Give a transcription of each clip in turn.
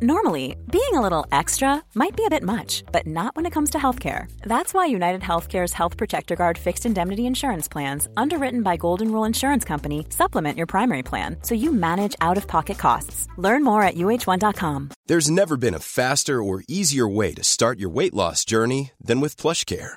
Normally, being a little extra might be a bit much, but not when it comes to healthcare. That's why United Healthcare's Health Protector Guard fixed indemnity insurance plans, underwritten by Golden Rule Insurance Company, supplement your primary plan so you manage out of pocket costs. Learn more at uh1.com. There's never been a faster or easier way to start your weight loss journey than with PlushCare.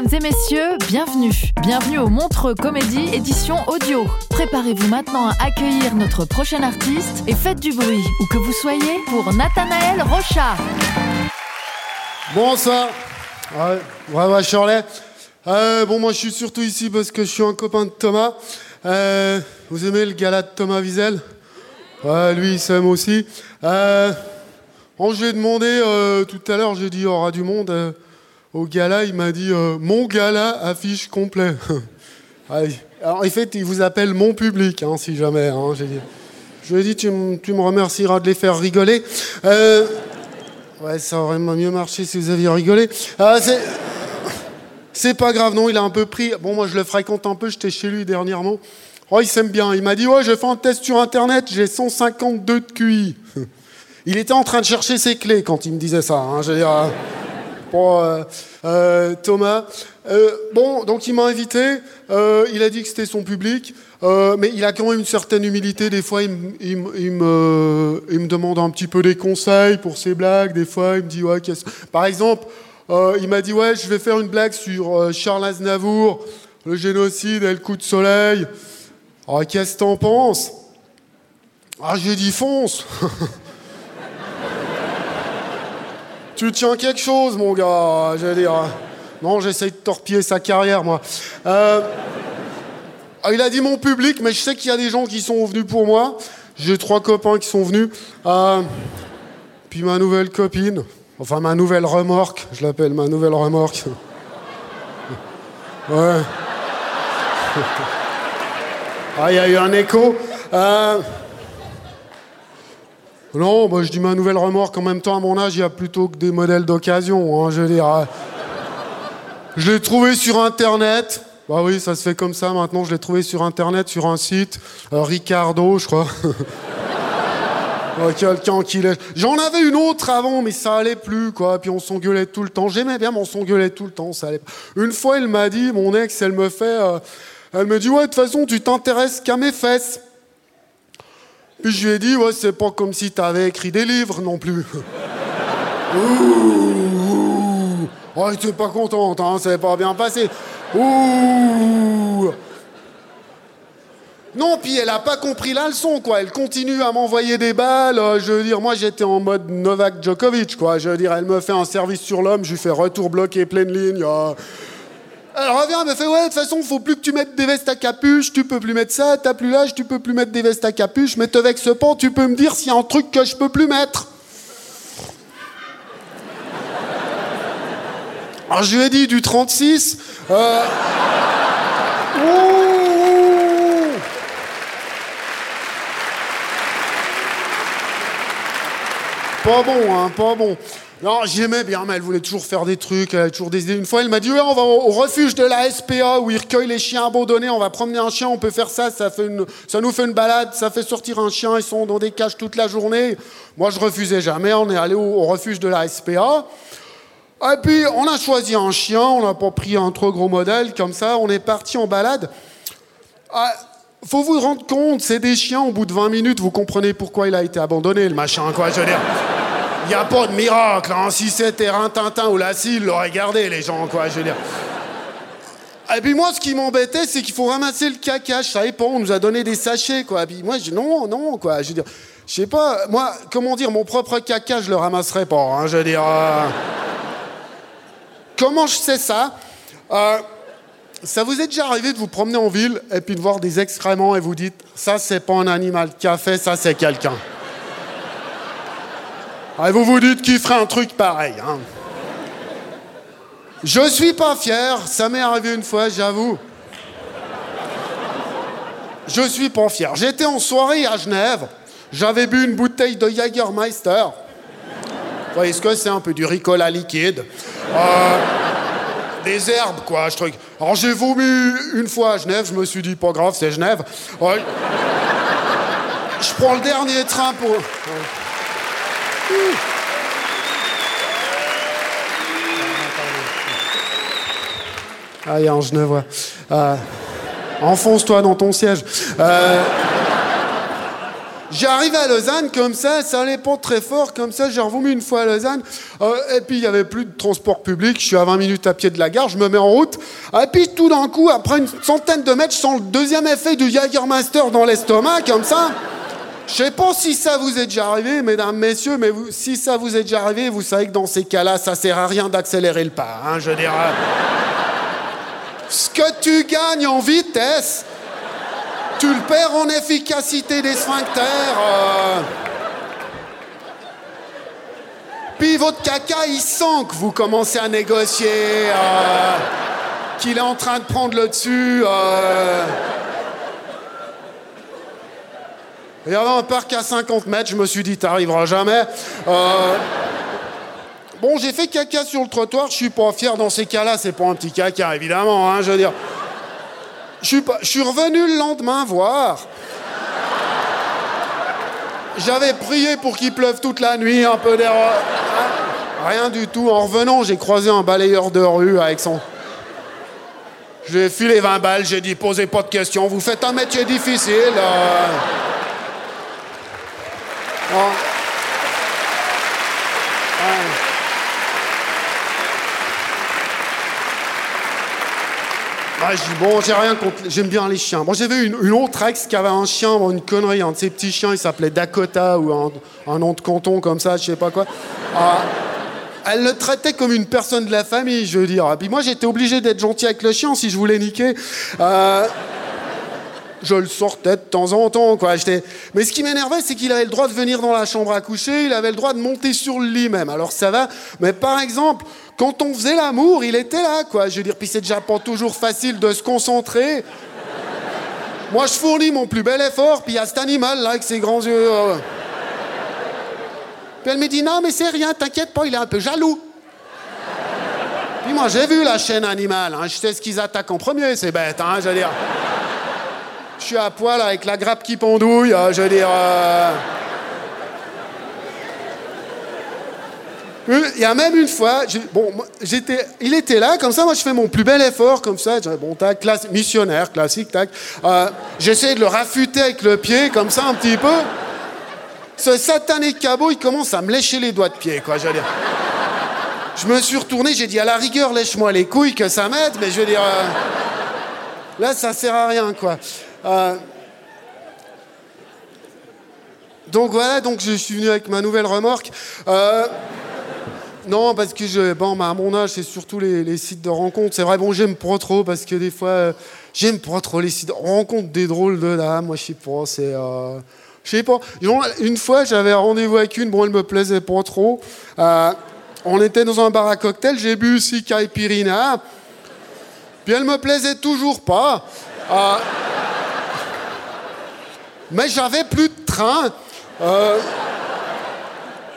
Mesdames et messieurs, bienvenue. Bienvenue au Montreux Comédie édition audio. Préparez-vous maintenant à accueillir notre prochain artiste et faites du bruit, où que vous soyez, pour Nathanaël Rocha. Bonsoir. Ouais, ouais, ouais, Shirley. Euh, bon, moi, je suis surtout ici parce que je suis un copain de Thomas. Euh, vous aimez le gala de Thomas Wiesel? Ouais, lui, il s'aime aussi. Euh, bon, je lui ai demandé euh, tout à l'heure, j'ai dit, il y aura du monde. Au gala, il m'a dit, euh, mon gala affiche complet. Alors, en fait, il vous appelle mon public, hein, si jamais. hein, j'ai dit. Je lui ai dit, tu, me- remercieras de les faire rigoler. Euh, Ouais, ça aurait mieux marché si vous aviez rigolé. Ah, c'est... pas grave, non, il a un peu pris. Bon, moi, je le fréquente un peu, j'étais chez lui dernièrement. Oh, il s'aime bien. Il m'a dit, ouais, j'ai fait un test sur Internet, j'ai 152 de QI. Il était en train de chercher ses clés quand il me disait ça. hein, je veux euh, bon, euh, euh, Thomas. Euh, bon, donc il m'a invité. il a dit que c'était son public. mais il a quand même une certaine humilité. Des fois, il, me- demande un petit peu des conseils pour ses blagues. Des fois, il me dit, ouais, qu'est-ce... Par exemple, il m'a dit, ouais, je vais faire une blague sur Charles Aznavour, le génocide et le coup de soleil. Ah, qu'est-ce que t'en penses? Ah, j'ai dit fonce Tu tiens quelque chose, mon gars, veux dire. Non, j'essaye de torpiller sa carrière, moi. Euh, ah, il a dit mon public, mais je sais qu'il y a des gens qui sont venus pour moi. J'ai trois copains qui sont venus. Euh, puis ma nouvelle copine. Enfin, ma nouvelle remorque. Je l'appelle ma nouvelle remorque. Ouais. Ah, il y a eu un écho. Euh, non, bah, je dis ma nouvelle remorque. En même temps, à mon âge, il y a plutôt que des modèles d'occasion. hein, je veux dire. euh, je l'ai trouvé sur Internet. Bah oui, ça se fait comme ça maintenant. Je l'ai trouvé sur Internet, sur un site. euh, Ricardo, je crois. Quelqu'un qui lèche. J'en avais une autre avant, mais ça allait plus, quoi. Puis on s'engueulait tout le temps. J'aimais bien, mais on s'engueulait tout le temps. Ça allait. Une fois, elle m'a dit, mon ex, elle me fait. euh, elle me dit, ouais, de toute façon, tu t'intéresses qu'à mes fesses. Puis je lui ai dit, ouais, c'est pas comme si t'avais écrit des livres non plus. Ouh, oh, elle était pas contente, hein, ça n'est pas bien passé. Ouh. Non, puis elle a pas compris la leçon, quoi. Elle continue à m'envoyer des balles. euh, je veux dire, moi, j'étais en mode Novak Djokovic, quoi. Je veux dire, elle me fait un service sur l'homme, je lui fais retour bloqué, pleine ligne. euh. Revient, elle me fait, ouais, de toute façon, faut plus que tu mettes des vestes à capuche, tu peux plus mettre ça, t'as plus l'âge, tu peux plus mettre des vestes à capuche, mais te vexe pas, tu peux me dire s'il y a un truc que je peux plus mettre. Alors je lui ai dit du 36. Euh... Pas bon, hein, pas bon. Non, j'aimais bien, mais elle voulait toujours faire des trucs, elle avait toujours des idées. Une fois, elle m'a dit, on va au refuge de la SPA où ils recueillent les chiens abandonnés, on va promener un chien, on peut faire ça, ça, nous fait une balade, ça fait sortir un chien, ils sont dans des cages toute la journée. Moi, je refusais jamais, on est allé au, au refuge de la SPA. Et puis, on a choisi un chien, on n'a pas pris un trop gros modèle, comme ça, on est parti en balade. Ah, faut vous rendre compte, c'est des chiens, au bout de 20 minutes, vous comprenez pourquoi il a été abandonné, le machin, quoi, je veux dire. N'y a pas de miracle, hein. si c'était Rintintin ou Lassie, ils l'auraient gardé, les gens, quoi, je veux dire. Et puis moi, ce qui m'embêtait, c'est qu'il faut ramasser le caca. Je savais pas, on nous a donné des sachets, quoi. Puis moi, je non, non, quoi. Je veux dire, je sais pas, moi, comment dire, mon propre caca, je le ramasserai pas, hein, je veux dire. euh. Comment je sais ça? Euh, Ça vous est déjà arrivé de vous promener en ville et puis de voir des excréments et vous dites, ça, c'est pas un animal a fait, ça, c'est quelqu'un. Ah, vous vous dites qu'il ferait un truc pareil. Hein. Je suis pas fier, ça m'est arrivé une fois, j'avoue. Je suis pas fier. J'étais en soirée à Genève, j'avais bu une bouteille de Jagermeister. Vous voyez ce que c'est un peu du ricola liquide. Euh, des herbes, quoi, je truc. Alors j'ai vomi une fois à Genève, je me suis dit, pas grave, c'est Genève. Ouais. Je prends le dernier train pour. Il y a un Genevois. Euh, Enfonce-toi dans ton siège. Euh, J'arrive à Lausanne comme ça, ça allait pas très fort comme ça, j'ai revomi une fois à Lausanne, euh, et puis il y avait plus de transport public, je suis à 20 minutes à pied de la gare, je me mets en route, et puis tout d'un coup, après une centaine de mètres, je sens le deuxième effet du Jagermeister dans l'estomac, comme ça. Je sais pas si ça vous est déjà arrivé, mesdames, messieurs, mais si ça vous est déjà arrivé, vous savez que dans ces cas-là, ça sert à rien d'accélérer le pas, hein, je dirais. Ce que tu gagnes en vitesse, tu le perds en efficacité des sphincters. Euh. Puis votre caca, il sent que vous commencez à négocier, euh, qu'il est en train de prendre le dessus. Euh. Il y avait un parc à 50 mètres, je me suis dit, t'arriveras jamais. Bon, j'ai fait caca sur le trottoir, je suis pas fier dans ces cas-là, c'est pas un petit caca, évidemment, hein, je veux dire. Je suis, je revenu le lendemain voir. J'avais prié pour qu'il pleuve toute la nuit, un peu d'air. Hein. Rien du tout. En revenant, j'ai croisé un balayeur de rue avec son. J'ai filé 20 balles, j'ai dit posez pas de questions, vous faites un métier difficile. Euh... Je dis, bon, j'ai rien contre. J'aime bien les chiens. Bon, j'avais une, une autre ex qui avait un chien, une connerie, un de ces petits chiens, il s'appelait Dakota ou un, nom de canton comme ça, je sais pas quoi. Ah, elle le traitait comme une personne de la famille, je veux dire. Et puis moi, j'étais obligé d'être gentil avec le chien si je voulais niquer. Euh, je le sortais de temps en temps, quoi. Mais ce qui m'énervait, c'est qu'il avait le droit de venir dans la chambre à coucher, il avait le droit de monter sur le lit même. Alors ça va, mais par exemple, quand on faisait l'amour, il était là, quoi. Je veux dire, puis c'est déjà pas toujours facile de se concentrer. Moi, je fournis mon plus bel effort, puis il y a cet animal là avec ses grands yeux. Euh. Puis elle me dit non, mais c'est rien, t'inquiète pas, il est un peu jaloux. Puis moi, j'ai vu la chaîne animale, hein. je sais ce qu'ils attaquent en premier, c'est bête, hein, je veux dire. Je suis à poil avec la grappe qui pendouille, euh, je veux dire. Euh. Il y a même une fois, bon, j'étais, il était là, comme ça, moi je fais mon plus bel effort, comme ça, bon, tac, classe, missionnaire, classique, tac. Euh, J'essaie de le rafuter avec le pied, comme ça, un petit peu. Ce satané cabot, il commence à me lécher les doigts de pied, quoi, je veux dire. Je me suis retourné, j'ai dit, à la rigueur, lèche-moi les couilles, que ça m'aide, mais je veux dire, euh, là, ça sert à rien, quoi. Euh, donc voilà, donc je suis venu avec ma nouvelle remorque. Euh, non, parce que je, bon, à mon âge, c'est surtout les, sites de rencontres. C'est vrai, bon, j'aime pas trop parce que des fois, euh, j'aime pas trop les sites de rencontres des drôles de là. Moi, je sais pas, c'est. Je sais pas. Une fois, j'avais un rendez-vous avec une, bon, elle me plaisait pas trop. On était dans un bar à cocktail, j'ai bu aussi Caipirina. Puis elle me plaisait toujours pas. Mais j'avais plus de train.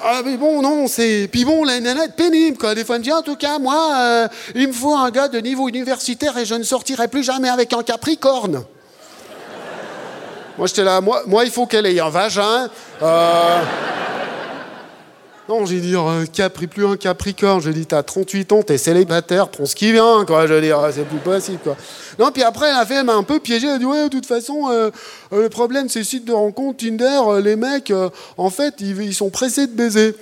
Ah, mais bon, non, c'est. Puis bon, la nana est pénible, quoi. Des fois, elle me dit, en tout cas, moi, euh, il me faut un gars de niveau universitaire et je ne sortirai plus jamais avec un capricorne. moi, j'étais là, moi, moi, il faut qu'elle ait un vagin. Euh... Non, j'ai dit, euh, Capri, plus un Capricorne. J'ai dit, t'as 38 ans, t'es célibataire, prends ce qui vient, quoi. Je veux dire, c'est plus possible, quoi. Non, puis après, elle a un peu piégé. Elle a dit, ouais, de toute façon, euh, euh, le problème, c'est sites de rencontre, Tinder, les mecs, en fait, ils, sont pressés de baiser.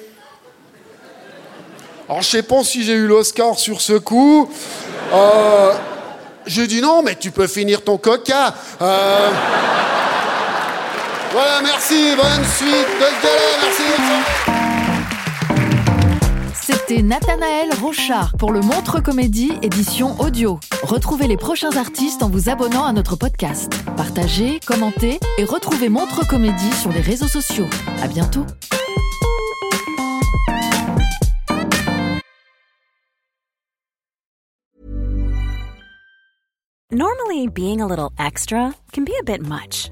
Alors, je sais pas si j'ai eu l'Oscar sur ce coup. j'ai dit, non, mais tu peux finir ton coca. Voilà, merci, bonne suite de merci. C'était Nathanaël Rochard pour le Montre Comédie édition audio. Retrouvez les prochains artistes en vous abonnant à notre podcast. Partagez, commentez et retrouvez Montre Comédie sur les réseaux sociaux. À bientôt. Normally being a little extra can be a bit much.